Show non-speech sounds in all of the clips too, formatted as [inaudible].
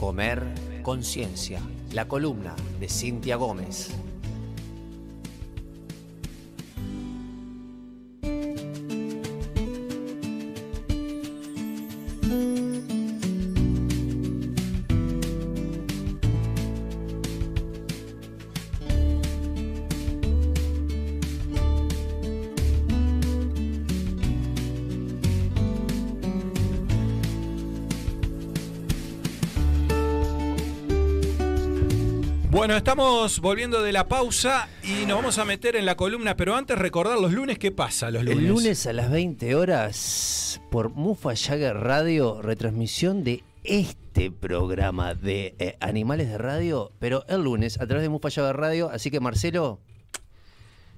Comer Conciencia, la columna de Cintia Gómez. Estamos volviendo de la pausa y nos vamos a meter en la columna, pero antes recordar los lunes, ¿qué pasa los lunes? El lunes a las 20 horas por Mufa Jagger Radio, retransmisión de este programa de eh, Animales de Radio, pero el lunes a través de Mufa Jagger Radio. Así que Marcelo,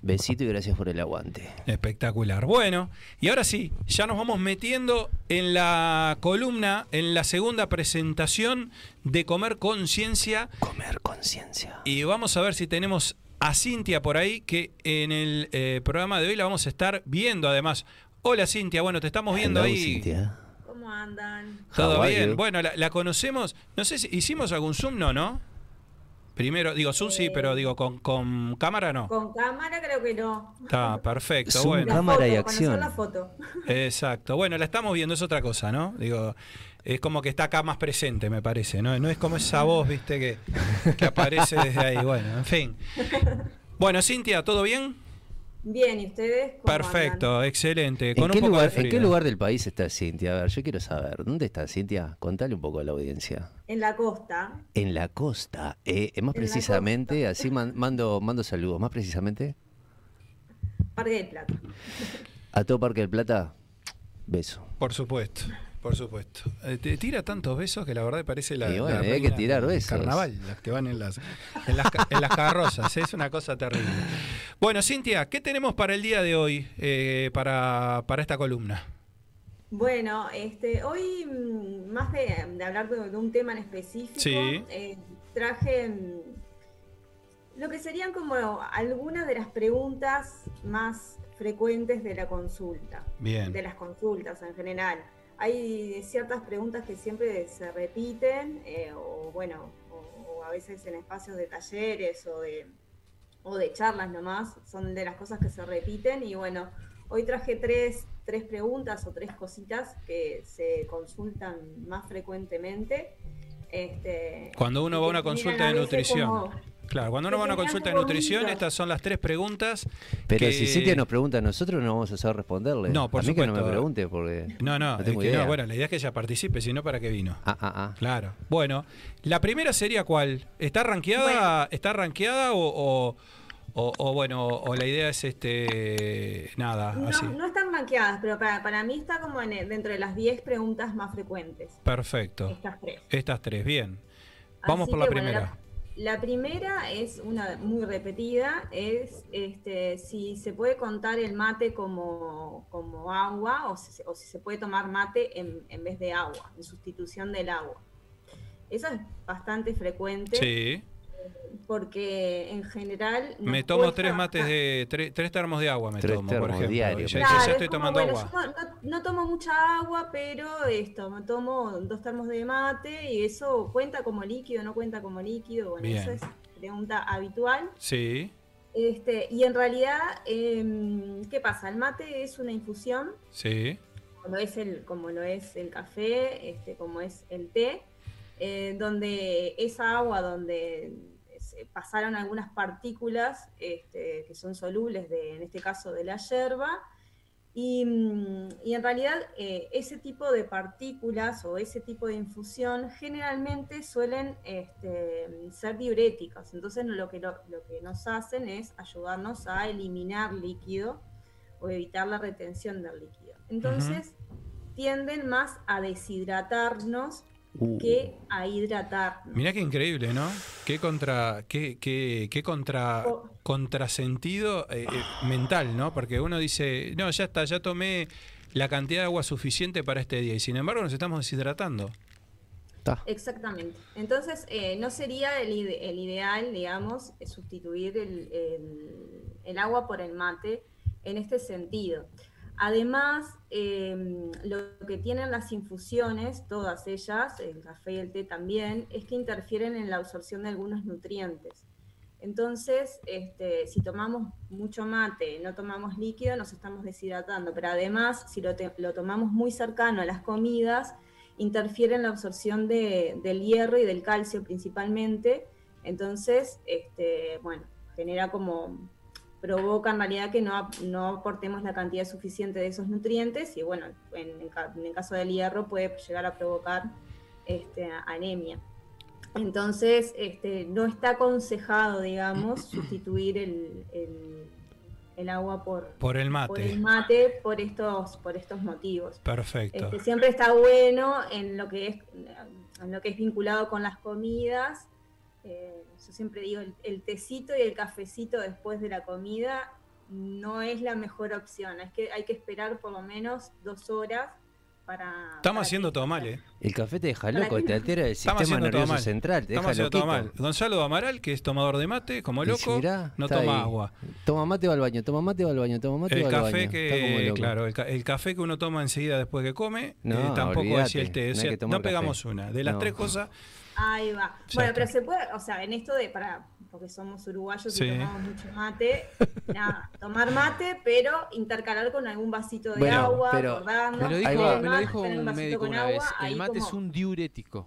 besito y gracias por el aguante. Espectacular. Bueno, y ahora sí, ya nos vamos metiendo en la columna, en la segunda presentación de Comer Conciencia. Comer Conciencia. Y vamos a ver si tenemos a Cintia por ahí, que en el eh, programa de hoy la vamos a estar viendo además. Hola Cintia, bueno, te estamos viendo Hello, ahí. Cintia. ¿Cómo andan? Todo bien. you? Bueno, la, la conocemos. No sé si hicimos algún Zoom, no, ¿no? Primero, digo Zoom sí, pero digo con, con cámara no. Con cámara creo que no. Está perfecto, Zoom, bueno. Cámara y foto, acción. la foto. Exacto. Bueno, la estamos viendo, es otra cosa, ¿no? Digo, es como que está acá más presente, me parece, ¿no? No es como esa voz, viste, que, que aparece desde ahí. Bueno, en fin. Bueno, Cintia, ¿todo bien? Bien, ¿y ustedes? cómo Perfecto, andan? excelente. ¿En Con qué, un poco lugar, de ¿En qué lugar del país está Cintia? A ver, yo quiero saber. ¿Dónde está Cintia? Contale un poco a la audiencia. En la costa. En la costa. Eh, más En precisamente, así man- mando, mando saludos. Más precisamente, Parque del Plata. a todo Parque del Plata, beso. Por supuesto, por supuesto. Eh, te tira tantos besos que la verdad parece la, Y bueno, la hay que tirar besos. carnaval, las que van en las, en las, en las carrozas. Es una cosa terrible. Bueno, Cintia, ¿qué tenemos para el día de hoy eh, para, para esta columna? Bueno, este, hoy mm, más de, de hablar de, de un tema en específico, Sí. eh, traje mm, lo que serían como algunas de las preguntas más frecuentes de la consulta. Bien. de las consultas en general. Hay ciertas preguntas que siempre se repiten, eh, o bueno, o, o a veces en espacios de talleres o de, o de charlas nomás, son de las cosas que se repiten. Y bueno, hoy traje tres, tres preguntas o tres cositas que se consultan más frecuentemente. Este, Cuando uno va a una consulta de nutrición. como- Claro, cuando uno va a una consulta de nutrición, estas son las tres preguntas. Pero que- si Cintia nos pregunta a nosotros, no vamos a saber responderle. No, por a mí que no supuesto. me pregunte porque No, no, es tengo que idea. no, bueno, la idea es que ella participe, si no, ¿para qué vino? Ah, ah, ah. Claro. Bueno, la primera sería cuál? ¿Está rankeada, está rankeada o, o, o- o, bueno, o la idea es este nada, así? No, no están rankeadas, pero para, para mí está como en el- dentro de las 10 preguntas más frecuentes. Perfecto. Estas tres. Estas tres, bien. Vamos Así por la bueno, primera. La, primera es una muy repetida, es este, si se puede contar el mate como, como agua o si, o se puede tomar mate en, en vez de agua, en sustitución del agua. Eso es bastante frecuente Sí. Porque en general... Me tomo cuesta tres mates de tres, tres termos de agua me Tres tomo, por ejemplo. diarios. Ya, Claro, ya es estoy como, tomando bueno, agua. yo no, tomo mucha agua, pero esto, me tomo dos termos de mate y eso cuenta como líquido, no cuenta como líquido. Bueno, Bien. esa es pregunta habitual. Sí, Este, y en realidad, em, ¿qué pasa? El mate es una infusión, sí, como lo es el, como lo es el café, este, como es el té, eh, donde esa agua donde pasaron algunas partículas este, que son solubles, de, en este caso de la yerba, y, mm, y en realidad eh, ese tipo de partículas o ese tipo de infusión generalmente suelen este, ser diuréticas. Entonces lo que, lo, lo que nos hacen es ayudarnos a eliminar líquido o evitar la retención del líquido. Entonces tienden más a deshidratarnos Uh, que a hidratarnos. Mirá qué increíble, ¿no? Qué contra, qué, qué, qué contra, Oh. contrasentido eh, eh, mental, ¿no? Porque uno dice, no, ya está, ya tomé la cantidad de agua suficiente para este día y sin embargo nos estamos deshidratando. ta. Exactamente. Entonces, eh, no sería el, ide- el ideal, digamos, sustituir el, el- el agua por el mate en este sentido. Además, em, lo que tienen las infusiones, todas ellas, el café y el té también, es que interfieren en la absorción de algunos nutrientes. Entonces, este, si tomamos mucho mate, no tomamos líquido, nos estamos deshidratando, pero además, si lo, tomamos muy cercano a las comidas, interfiere en la absorción del hierro y del calcio principalmente, entonces, este, bueno, genera como provoca en realidad que no, no, aportemos la cantidad suficiente de esos nutrientes y bueno, en, el caso del hierro puede llegar a provocar este, anemia. Entonces, este, no está aconsejado, digamos, [clears throat] sustituir el, el, agua por, por, el mate. por el mate por estos, por estos motivos. Perfecto. Este, siempre está bueno en lo que es en lo que es vinculado con las comidas, eh, yo siempre digo, el, tecito y el cafecito después de la comida no es la mejor opción. Es que hay que esperar por lo menos dos horas para. Estamos haciendo todo mal, ¿eh? El café te deja loco, te altera el sistema nervioso central. Te Estamos haciendo todo mal. Gonzalo Amaral, que es tomador de mate, como loco, no toma agua. Toma mate va al baño, toma mate va al baño, toma mate el va al baño. Que, claro, el, café que uno toma enseguida después que come, no, eh, tampoco es el té. O sea, no, pegamos una. De las tres cosas Ahí va. bueno, pero se puede, o sea, en esto de, para, porque somos uruguayos y tomamos mucho mate, nada, tomar mate, pero intercalar con algún vasito de agua, pero, me lo dijo, me lo dijo un, médico una vez, el mate es un diurético,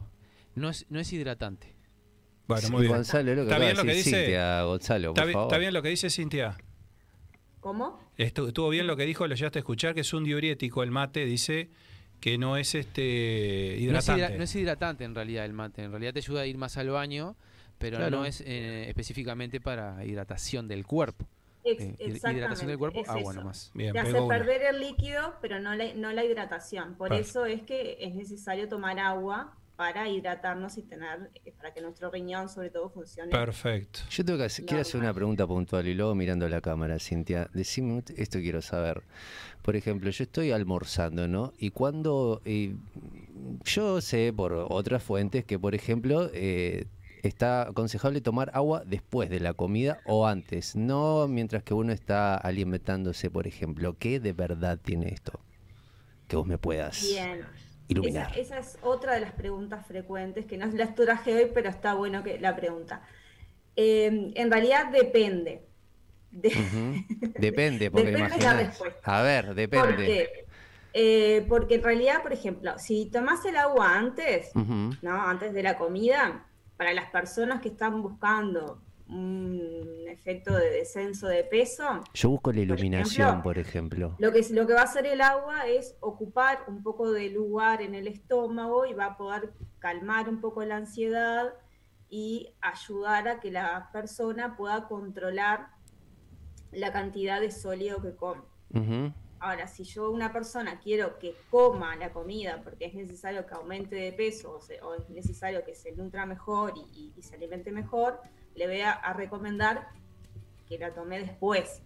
no es, no es hidratante. Bueno, muy bien. Gonzalo, lo que ¿Está bien lo que dice Cintia, Gonzalo, por ¿Está, favor. ¿Está bien lo que dice Cintia? ¿Cómo? Estuvo bien lo que dijo, lo llegaste a escuchar, que es un diurético el mate, dice que no es este hidratante. No es, hidratante en realidad el mate, en realidad te ayuda a ir más al baño, pero no es eh, específicamente para hidratación del cuerpo. Eh, hidratación del cuerpo, agua nomás. Bien, te hace perder el líquido, pero no la, no la hidratación. Por eso es que es necesario tomar agua para hidratarnos y tener, eh, para que nuestro riñón sobre todo funcione. Perfecto. Yo tengo que quiero hacer una pregunta puntual y luego mirando la cámara, Cintia, decime, esto quiero saber. Por ejemplo, yo estoy almorzando, ¿no? Y cuando, yo sé por otras fuentes que, por ejemplo, eh, está aconsejable tomar agua después de la comida o antes, no mientras que uno está alimentándose, por ejemplo. ¿Qué de verdad tiene esto? Que vos me puedas... Bien esa, es otra de las preguntas frecuentes, que no las traje hoy, pero está bueno que la pregunta. Eh, en realidad depende. Depende, porque depende la respuesta. A ver, depende. Eh, porque en realidad, por ejemplo, si tomás el agua antes, ¿no? Antes de la comida, para las personas que están buscando un efecto de descenso de peso. Yo busco la iluminación, por ejemplo. Lo, que, lo que va a hacer el agua es ocupar un poco de lugar en el estómago y va a poder calmar un poco la ansiedad y ayudar a que la persona pueda controlar la cantidad de sólido que come. Ahora, si yo una persona quiero que coma la comida porque es necesario que aumente de peso o, es necesario que se nutra mejor y se alimente mejor, le voy a, recomendar que la tome después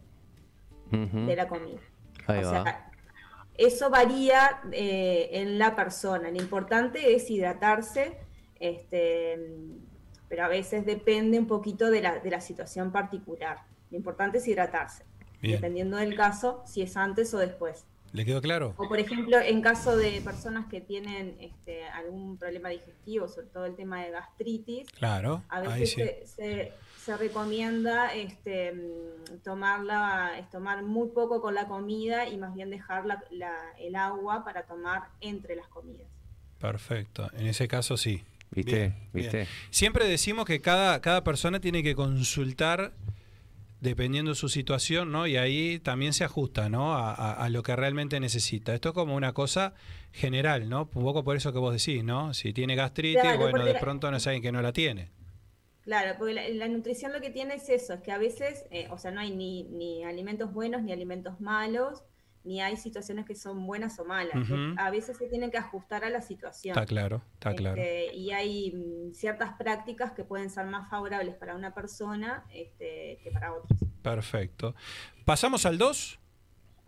de la comida. o sea, eso varía eh, en la persona. Lo importante es hidratarse, este, pero a veces depende un poquito de la, de la situación particular. Lo importante es hidratarse, dependiendo del caso, si es antes o después. ¿Le quedó claro? O por ejemplo, en caso de personas que tienen este, algún problema digestivo, sobre todo el tema de gastritis, claro, a veces se, se, recomienda este, tomarla, es tomar muy poco con la comida y más bien dejar la, el agua para tomar entre las comidas. Perfecto, en ese caso sí. ¿Viste? ¿Viste? Siempre decimos que cada, cada persona tiene que consultar dependiendo de su situación, ¿no? Y ahí también se ajusta, ¿no? A, lo que realmente necesita. Esto es como una cosa general, ¿no? Un poco por eso que vos decís, ¿no? Si tiene gastritis, bueno, de pronto no es alguien que no la tiene. Claro, porque la, nutrición lo que tiene es eso, es que a veces, eh, o sea, no hay ni, ni alimentos buenos ni alimentos malos, ni hay situaciones que son buenas o malas. A veces se tienen que ajustar a la situación. Está claro, está claro. Este, y hay mm, ciertas prácticas que pueden ser más favorables para una persona este, que para otras. Perfecto. ¿Pasamos al 2?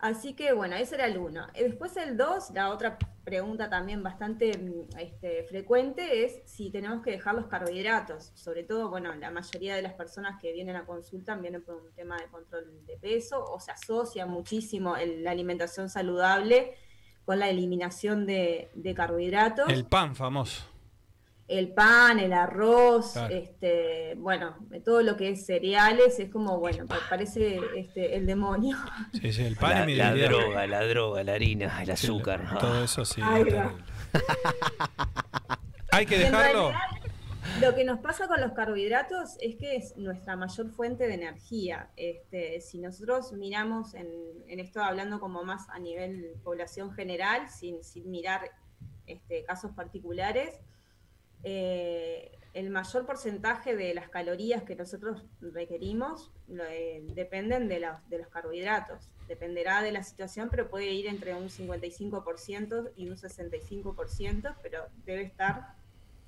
Así que bueno, ese era el uno. Eh, después el dos, la otra pregunta también bastante mm, este, frecuente es si tenemos que dejar los carbohidratos. Sobre todo, bueno, la mayoría de las personas que vienen a consulta vienen por un tema de control de peso o se asocia muchísimo la alimentación saludable con la eliminación de carbohidratos. El pan famoso el pan, el arroz, este, bueno, todo lo que es cereales, es como, bueno, parece este, el demonio. [laughs] Sí, sí, el pan la, la droga, la droga, la harina, el azúcar. todo eso sí. [laughs] Hay que dejarlo. lo que nos pasa con los carbohidratos es que es nuestra mayor fuente de energía. Este, si nosotros miramos en, esto hablando como más a nivel población general, sin, sin mirar este, casos particulares, eh, el mayor porcentaje de las calorías que nosotros requerimos eh, dependen de, de, los carbohidratos. Dependerá de la situación, pero puede ir entre un 55% y un 65%, pero debe estar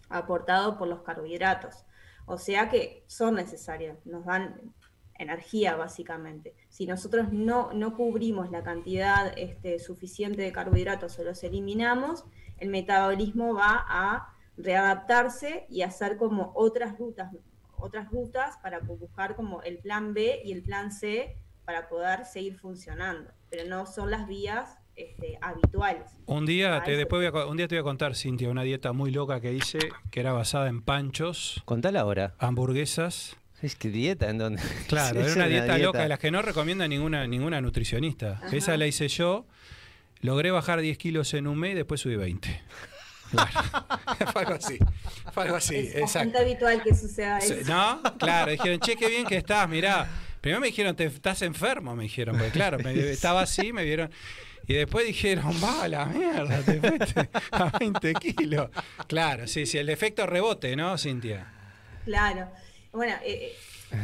aportado por los carbohidratos. O sea que son necesarios, nos dan energía básicamente. Si nosotros no, no cubrimos la cantidad este, suficiente de carbohidratos o los eliminamos, el metabolismo va a readaptarse y hacer como otras rutas, otras rutas para buscar como el plan B y el plan C para poder seguir funcionando, pero no son las vías este, habituales. Un día, te, después un día te voy a contar, Cintia, una dieta muy loca que hice, que era basada en panchos. Contala ahora. Hamburguesas. Es que dieta en donde. [laughs] Claro, [laughs] era una, dieta, loca de las que no recomienda ninguna, ninguna nutricionista. Esa la hice yo. Logré bajar 10 kilos en un mes y después subí 20. [laughs] fue algo así. Fue algo así. Es bastante habitual que suceda eso. ¿No? [laughs] Claro, dijeron, che, qué bien que estás, mirá. Primero me dijeron, te estás enfermo, me dijeron, porque claro, [laughs] estaba así, me vieron. Y después dijeron, va la mierda, te fuiste a 20 kilos. Claro, sí, sí, el efecto rebote, ¿no, Cintia? Claro. Bueno, eh, eh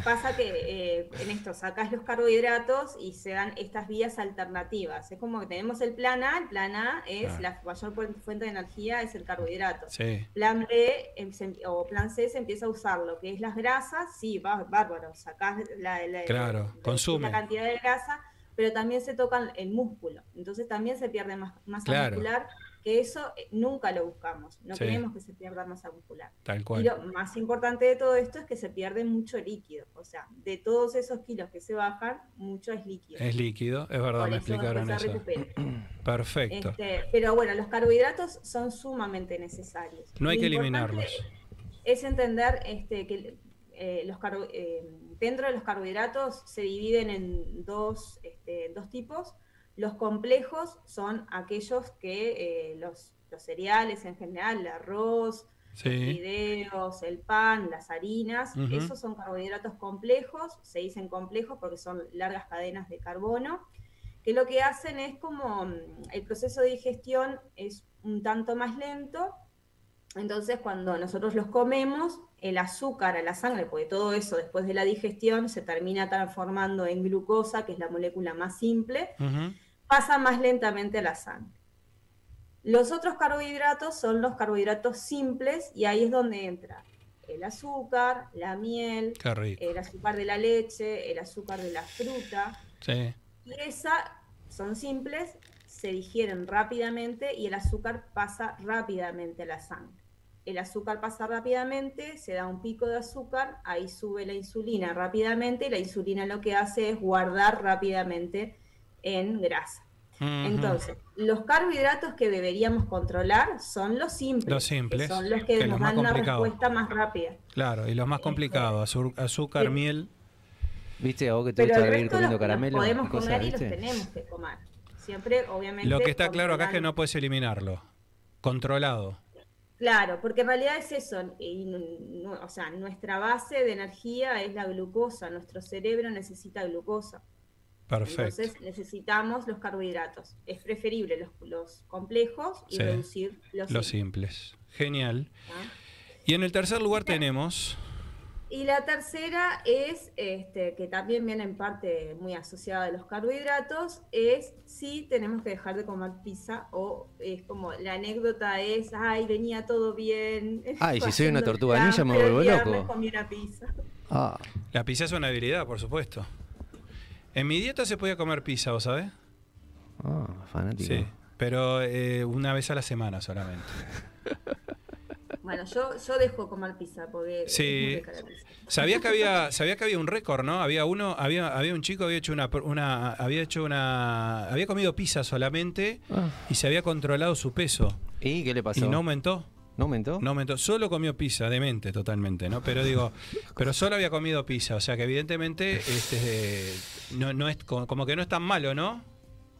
Pasa que eh, en esto sacas los carbohidratos y se dan estas vías alternativas. Es como que tenemos el plan A, el plan A es la mayor fuente de energía, es el carbohidrato. Plan B em, o plan C se empieza a usar lo que es las grasas, sí, va, bárbaro, sacás la, la, claro, la cantidad de grasa, pero también se toca el músculo. Entonces también se pierde más masa muscular que eso eh, nunca lo buscamos, no queremos que se pierda masa muscular. Tal cual. Y lo más importante de todo esto es que se pierde mucho líquido, o sea, de todos esos kilos que se bajan, mucho es líquido. Es líquido, es verdad, me explicaron eso. [clears throat] Perfecto. Este, pero bueno, los carbohidratos son sumamente necesarios. No hay que eliminarlos. Es entender este, que eh, los eh, dentro de los carbohidratos se dividen en dos, este, dos tipos los complejos son aquellos que eh, los, cereales en general, el arroz, los fideos, el pan, las harinas, esos son carbohidratos complejos, se dicen complejos porque son largas cadenas de carbono, que lo que hacen es como mm, el proceso de digestión es un tanto más lento, entonces cuando nosotros los comemos, el azúcar a la sangre, porque todo eso después de la digestión se termina transformando en glucosa, que es la molécula más simple, pasa más lentamente a la sangre. Los otros carbohidratos son los carbohidratos simples y ahí es donde entra el azúcar, la miel, el azúcar de la leche, el azúcar de la fruta. Y esas son simples, se digieren rápidamente y el azúcar pasa rápidamente a la sangre. El azúcar pasa rápidamente, se da un pico de azúcar, ahí sube la insulina rápidamente y la insulina lo que hace es guardar rápidamente en grasa. Entonces, los carbohidratos que deberíamos controlar son los simples. Los simples. son los que, nos dan una respuesta más rápida. Claro, y los más complicados, azúcar, miel. ¿Viste? vos que te gusta ir comiendo caramelo. podemos comer y los tenemos que comer. Siempre, obviamente. Lo que está claro acá es que no puedes eliminarlo. Controlado. Claro, porque en realidad es eso, o sea, nuestra base de energía es la glucosa, nuestro cerebro necesita glucosa. Perfecto. Entonces necesitamos los carbohidratos. Es preferible los, complejos y reducir los, simples. Genial. ¿Ah? Y en el tercer lugar tenemos... Y la tercera es, este, que también viene en parte muy asociada a los carbohidratos, es si tenemos que dejar de comer pizza o es como la anécdota es, ay, venía todo bien. [laughs] Ay, si soy una tortuga ninja me vuelvo loco. pizza. Ah. La pizza es una habilidad, por supuesto. En mi dieta se podía comer pizza, ¿vos sabés? Ah, fanático. Sí, pero eh, una vez a la semana solamente. [laughs] Bueno, yo, yo dejo comer pizza porque Sí. muy rica la pizza. Sabía que había, sabía que había un récord, ¿no? Había uno, había, había un chico había hecho una, una, había hecho una, había comido pizza solamente Ah. y se había controlado su peso ¿Y qué le pasó? y no aumentó. ¿No aumentó? No aumentó, solo comió pizza, demente totalmente, ¿no? Pero digo, [laughs] pero solo había comido pizza, o sea que evidentemente este, no, no es como que no es tan malo, ¿no?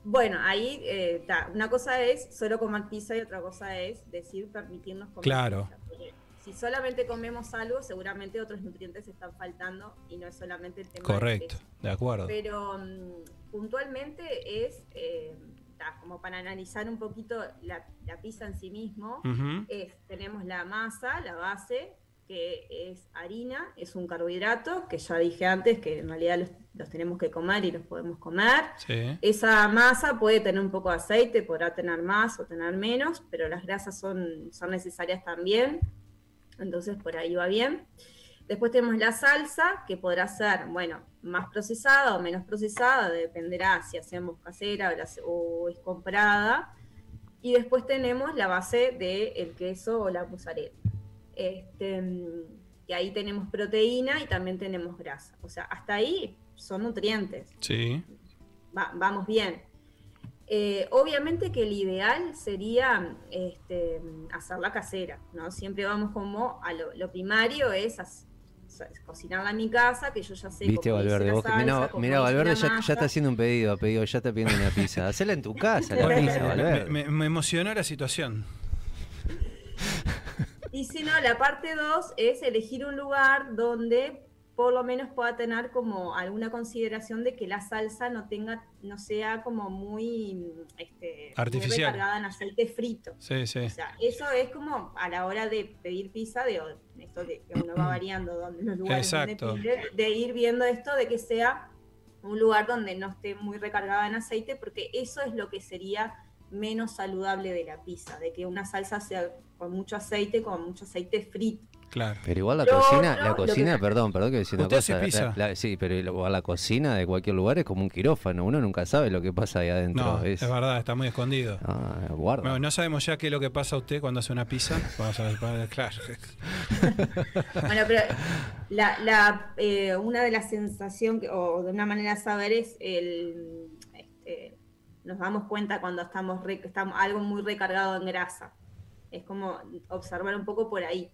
Bueno, ahí eh, ta, una cosa es solo comer pizza y otra cosa es decir permitirnos comer Claro. pizza. Porque si solamente comemos algo, seguramente otros nutrientes están faltando y no es solamente el tema Correcto, de acuerdo. Pero mm, puntualmente es eh, ta, como para analizar un poquito la, la pizza en sí mismo. Es, tenemos la masa, la base, que es harina, es un carbohidrato, que ya dije antes que en realidad los, los tenemos que comer y los podemos comer. Sí. Esa masa puede tener un poco de aceite, podrá tener más o tener menos, pero las grasas son, son necesarias también, entonces por ahí va bien. Después tenemos la salsa, que podrá ser, bueno, más procesada o menos procesada, dependerá si hacemos casera o, la- o es comprada. Y después tenemos la base del queso o la mozzarella. Este, y ahí tenemos proteína y también tenemos grasa. O sea, hasta ahí son nutrientes Sí. va- vamos bien. Eh, obviamente que el ideal sería este, hacerla casera, ¿no? Siempre vamos como a lo, lo primario es cocinarla en mi casa, que yo ya sé Viste, Valverde, vos, salsa, mira, cómo mira, hice Valverde ya, ya está haciendo un pedido, ha pedido, ya está pidiendo una pizza. Hacela en tu [laughs] casa, la pizza, me, Valverde. me- me emocionó la situación. Y si no, la parte 2 es elegir un lugar donde por lo menos pueda tener como alguna consideración de que la salsa no tenga, no sea como muy, este, muy Artificial. recargada en aceite frito. Sí, sí. O sea, eso es como a la hora de pedir pizza, de esto que uno va [clears throat] variando donde, los lugares Exacto. donde pide, de ir viendo esto de que sea un lugar donde no esté muy recargada en aceite, porque eso es lo que sería menos saludable de la pizza, de que una salsa sea con mucho aceite, con mucho aceite frito. Claro. Pero igual la cocina, la que- cocina, perdón, perdón que decir una ¿Usted hace cosa. pizza? la- la- sí, pero igual la cocina de cualquier lugar es como un quirófano, uno nunca sabe lo que pasa ahí adentro. No, es, es verdad, está muy escondido. Ah, guarda. Bueno, no sabemos ya qué es lo que pasa a usted cuando hace una pizza. Vamos a ver, claro. [laughs] Bueno, pero la, la, eh, una de las sensaciones, o de una manera de saber, es el. este, nos damos cuenta cuando estamos, re- estamos algo muy recargado en grasa. Es como observar un poco por ahí.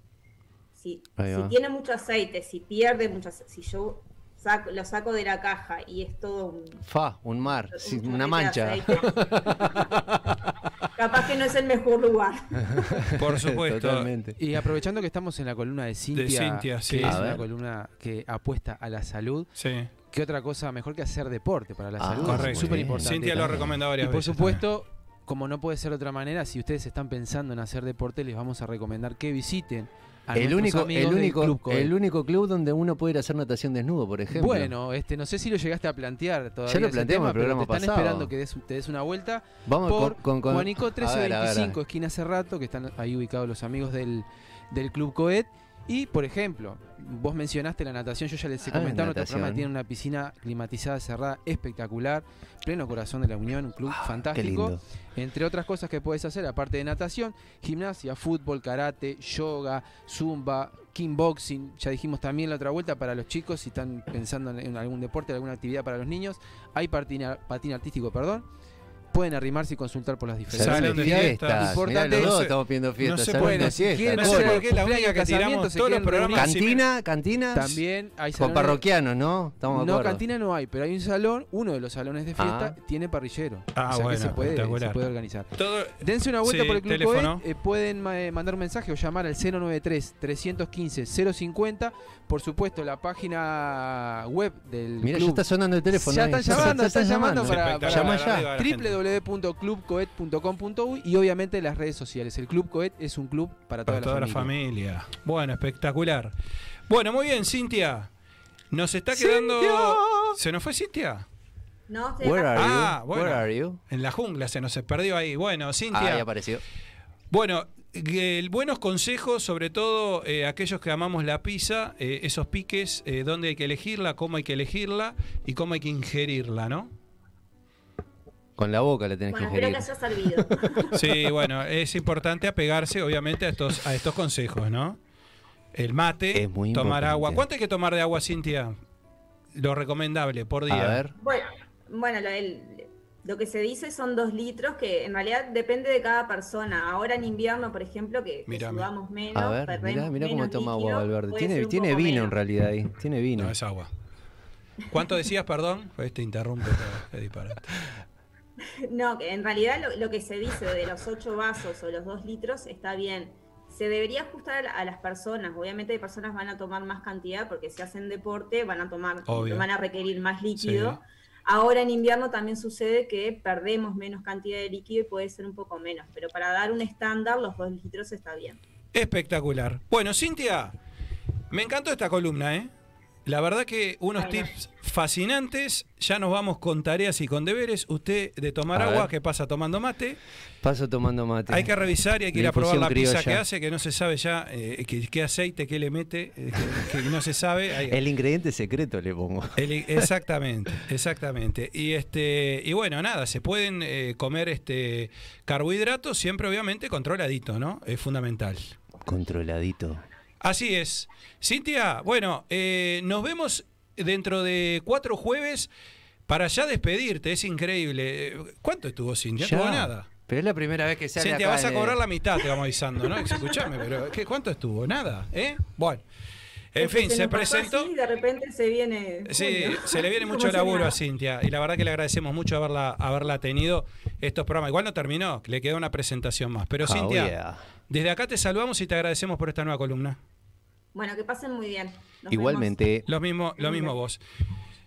Si, Ahí si tiene mucho aceite, si pierde mucho aceite, si yo saco- lo saco de la caja y es todo un, Fa, un mar, un sí, chorrete una mancha. [laughs] capaz que no es el mejor lugar. Por [laughs] supuesto. Totalmente. Y aprovechando que estamos en la columna de Cintia, Cintia, sí. que es una columna que apuesta a la salud, Sí, ¿qué otra cosa mejor que hacer deporte para la Ah, salud? correcto. Súper importante. Cintia lo ha recomendado varias Y por veces. supuesto, como no puede ser de otra manera, si ustedes están pensando en hacer deporte, les vamos a recomendar que visiten a El único, amigos el, del único, Club Coet. el único club donde uno puede ir a hacer natación desnudo, por ejemplo. Bueno, este, no sé si lo llegaste a plantear todavía. Ya lo planteamos tema, el programa pero te están esperando que des- te des una vuelta Vamos por con, con, con- Juanico a ver, a ver. 1325, esquina Cerrato, que están ahí ubicados los amigos del, del Club Coet. Y, por ejemplo, vos mencionaste la natación, yo ya les he Ah, comentado, nuestro natación. programa tiene una piscina climatizada, cerrada, espectacular, pleno corazón de la Unión, un club Ah, fantástico. Entre otras cosas que puedes hacer, aparte de natación, gimnasia, fútbol, karate, yoga, zumba, kickboxing. Ya dijimos también la otra vuelta para los chicos, si están pensando en, en algún deporte, alguna actividad para los niños. Hay patina, patín artístico, perdón. Pueden arrimarse y consultar por las diferencias. Salón Salón de fiestas. Importante. Los No dos estamos pidiendo fiestas. no fiestas, quieren No sé por qué, la única que tiramos se todos los quieren programas. reunir. Cantina, cantinas. También hay Con parroquianos, ¿no? Estamos No, cantina no hay, pero hay un salón, uno de los salones de fiesta Ah. tiene parrillero. Ah, o sea bueno, que se puede, se puede organizar. Todo, Dense una vuelta Sí, por el Club. Coet, eh, pueden eh, mandar un mensaje o llamar al 093-315-050. Por supuesto, la página web del Mira, ya está sonando el teléfono. Ya ahí. están llamando, Ya están llamando para- espectacular, Llama arriba ya. www.clubcoet.com.uy y obviamente las redes sociales. El Club Coet es un club para toda, para toda la familia. Bueno, espectacular. Bueno, muy bien, Cintia. Nos está quedando. ¿Se nos fue Cintia? ¿No? Estoy Where are you? Ah, bueno. Where are you? En la jungla se nos perdió ahí. Bueno, Ah, Cintia. ahí apareció. Bueno, eh, buenos consejos, sobre todo eh, aquellos que amamos la pizza, eh, esos piques, eh, dónde hay que elegirla, cómo hay que elegirla y cómo hay que ingerirla, ¿no? Con la boca la tenés Bueno, que espero ingerir. que haya servido. [laughs] [laughs] Sí, bueno, es importante apegarse, obviamente, a estos, a estos consejos, ¿no? El mate, Es muy tomar importante. agua. ¿Cuánto hay que tomar de agua, Cintia? Lo recomendable por día. A ver, Bueno, bueno lo, el- lo que se dice son dos litros, que en realidad depende de cada persona. Ahora en invierno, por ejemplo, que, que sudamos menos, a ver, mirá, mirá cómo toma líquido, agua Valverde. Tiene, tiene vino en realidad ahí. Tiene vino. No, es agua. ¿Cuánto decías, perdón? Pues te interrumpe [laughs] disparate. No, que en realidad lo, lo que se dice de los 8 vasos o los 2 litros está bien. Se debería ajustar a, la- a las personas. Obviamente hay personas van a tomar más cantidad porque si hacen deporte van a tomar, Obvio. van a requerir más líquido. Sí. Ahora en invierno también sucede que perdemos menos cantidad de líquido y puede ser un poco menos, pero para dar un estándar los 2 litros está bien. Espectacular. Bueno, Cintia, me encantó esta columna, ¿eh? La verdad que unos tips fascinantes. Ya nos vamos con tareas y con deberes. Usted de tomar A agua, ver. que pasa tomando mate. Paso tomando mate. Hay que revisar y hay que ir a probar la pizza que hace, que no se sabe ya eh, qué, qué aceite, qué le mete, eh, que, que no se sabe. [laughs] Hay- El ingrediente secreto le pongo. el- exactamente, exactamente. Y este, y bueno, nada, se pueden eh, comer este carbohidratos, siempre obviamente controladito, ¿no? Es fundamental. Controladito. Así es. Cintia, bueno, eh, nos vemos dentro de cuatro jueves para ya despedirte, es increíble. ¿Cuánto estuvo Cintia? No Ya. tuvo nada. Pero es la primera vez que sale Cintia, acá vas a cobrar la mitad, te vamos avisando, ¿no? Escuchame, pero ¿qué, ¿cuánto estuvo? Nada, ¿eh? Bueno. En fin, se presentó. así de repente se viene. Sí, junio. se le viene [laughs] mucho laburo a Cintia y la verdad que le agradecemos mucho haberla, haberla tenido estos programas. Igual no terminó, le queda una presentación más. Pero Oh, Cintia, yeah. desde acá te saludamos y te agradecemos por esta nueva columna. Bueno, que pasen muy bien. Nos vemos. Igualmente. Lo mismo, lo mismo vos.